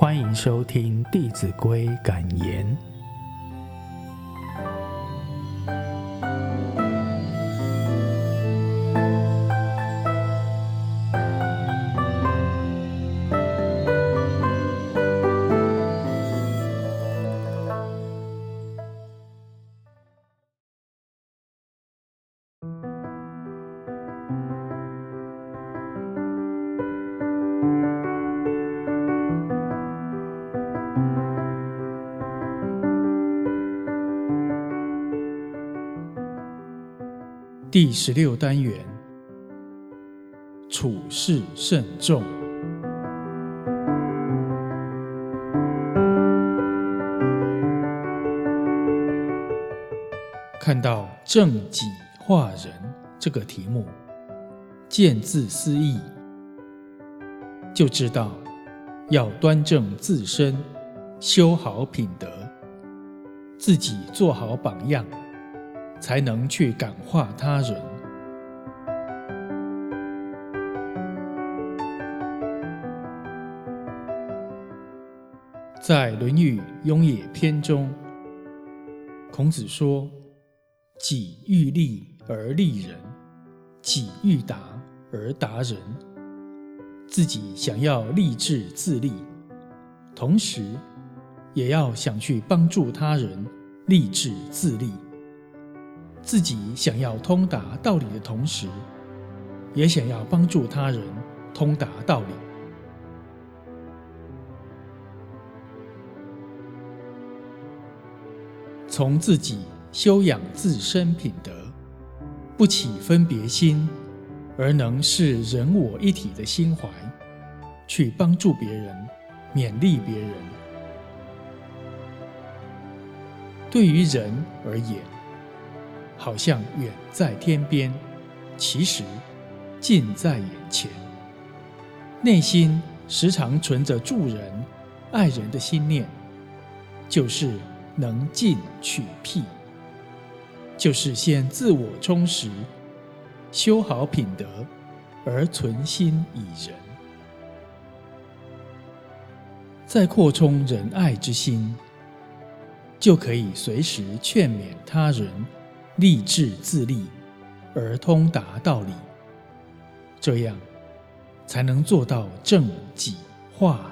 欢迎收听《弟子规》感言。第十六单元，处事慎重。看到“正己化人”这个题目，见字思义，就知道要端正自身，修好品德，自己做好榜样。才能去感化他人。在《论语·雍也篇》中，孔子说：“己欲立而立人，己欲达而达人。”自己想要立志自立，同时也要想去帮助他人立志自立。自己想要通达道理的同时，也想要帮助他人通达道理。从自己修养自身品德，不起分别心，而能是人我一体的心怀，去帮助别人，勉励别人。对于人而言，好像远在天边，其实近在眼前。内心时常存着助人、爱人的心念，就是能进取辟，就是先自我充实，修好品德，而存心以人，再扩充仁爱之心，就可以随时劝勉他人。立志自立，而通达道理，这样才能做到正己化。